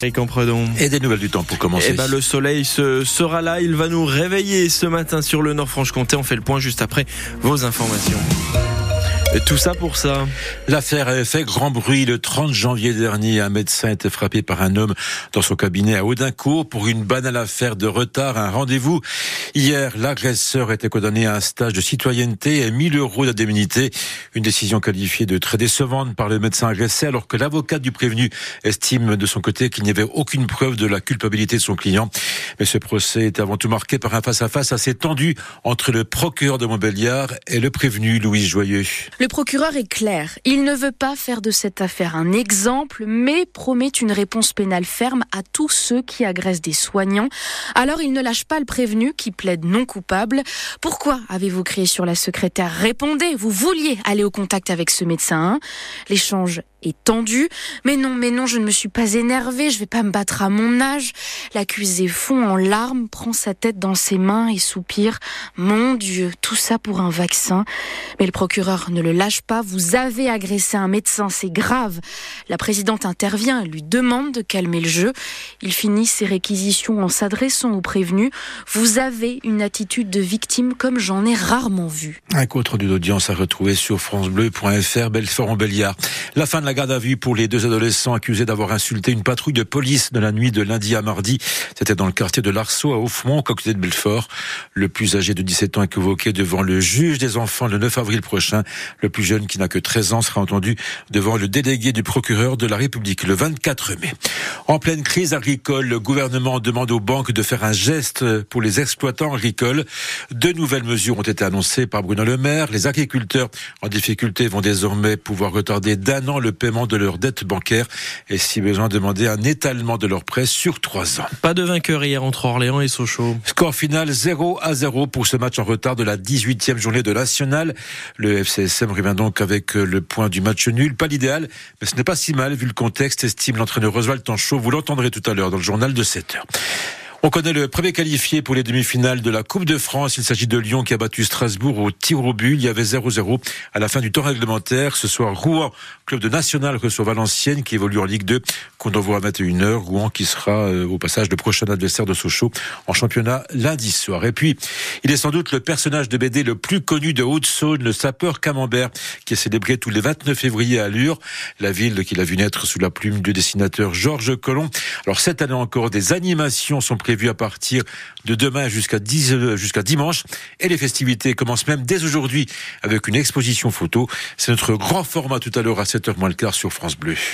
Et comprenons. Et des nouvelles du temps pour commencer. Eh ben, le soleil se, sera là, il va nous réveiller ce matin sur le Nord-Franche-Comté. On fait le point juste après vos informations. Et tout ça pour ça. L'affaire avait fait grand bruit le 30 janvier dernier. Un médecin était frappé par un homme dans son cabinet à Audincourt pour une banale affaire de retard, un rendez-vous. Hier, l'agresseur était condamné à un stage de citoyenneté et 1000 euros d'indemnité. Une décision qualifiée de très décevante par le médecin agressé alors que l'avocat du prévenu estime de son côté qu'il n'y avait aucune preuve de la culpabilité de son client. Mais ce procès est avant tout marqué par un face-à-face assez tendu entre le procureur de Montbéliard et le prévenu Louis Joyeux. Le procureur est clair. Il ne veut pas faire de cette affaire un exemple, mais promet une réponse pénale ferme à tous ceux qui agressent des soignants. Alors il ne lâche pas le prévenu qui plaide non coupable. Pourquoi avez-vous crié sur la secrétaire? Répondez, vous vouliez aller au contact avec ce médecin. L'échange est tendu. Mais non, mais non, je ne me suis pas énervée, je vais pas me battre à mon âge. L'accusé fond en larmes, prend sa tête dans ses mains et soupire. Mon Dieu, tout ça pour un vaccin. Mais le procureur ne le lâche pas. Vous avez agressé un médecin, c'est grave. La présidente intervient, lui demande de calmer le jeu. Il finit ses réquisitions en s'adressant au prévenu. Vous avez une attitude de victime comme j'en ai rarement vu. Un compte rendu d'audience à retrouver sur francebleu.fr, Belfort-en-Béliard. La fin de la garde à vue pour les deux adolescents accusés d'avoir insulté une patrouille de police de la nuit de lundi à mardi. C'était dans le quartier de l'Arceau à Offmont, côté de Belfort. Le plus âgé de 17 ans est convoqué devant le juge des enfants le 9 avril prochain. Le plus jeune, qui n'a que 13 ans, sera entendu devant le délégué du procureur de la République le 24 mai. En pleine crise agricole, le gouvernement demande aux banques de faire un geste pour les exploitants agricoles. Deux nouvelles mesures ont été annoncées par Bruno Le Maire. Les agriculteurs en difficulté vont désormais pouvoir retarder d'un an le paiement de leurs dettes bancaires et si besoin demander un étalement de leurs prêts sur trois ans. Pas de vainqueur hier entre Orléans et Sochaux. Score final 0 à 0 pour ce match en retard de la 18e journée de National. Le FCSM revient donc avec le point du match nul. Pas l'idéal, mais ce n'est pas si mal vu le contexte, estime l'entraîneur Oswald Tanchot. Vous l'entendrez tout à l'heure dans le journal de 7 heures. On connaît le premier qualifié pour les demi-finales de la Coupe de France. Il s'agit de Lyon qui a battu Strasbourg au tir au but. Il y avait 0-0 à la fin du temps réglementaire. Ce soir, Rouen, club de national, reçoit Valenciennes qui évolue en Ligue 2. Qu'on envoie à 21h. Rouen qui sera euh, au passage le prochain adversaire de Sochaux en championnat lundi soir. Et puis, il est sans doute le personnage de BD le plus connu de Haute-Saône, le sapeur Camembert, qui est célébré tous les 29 février à Lure, la ville qu'il a vu naître sous la plume du dessinateur Georges Collomb. Alors cette année encore, des animations sont prévu à partir de demain jusqu'à jusqu'à dimanche. Et les festivités commencent même dès aujourd'hui avec une exposition photo. C'est notre grand format tout à l'heure à 7h moins le quart sur France Bleu.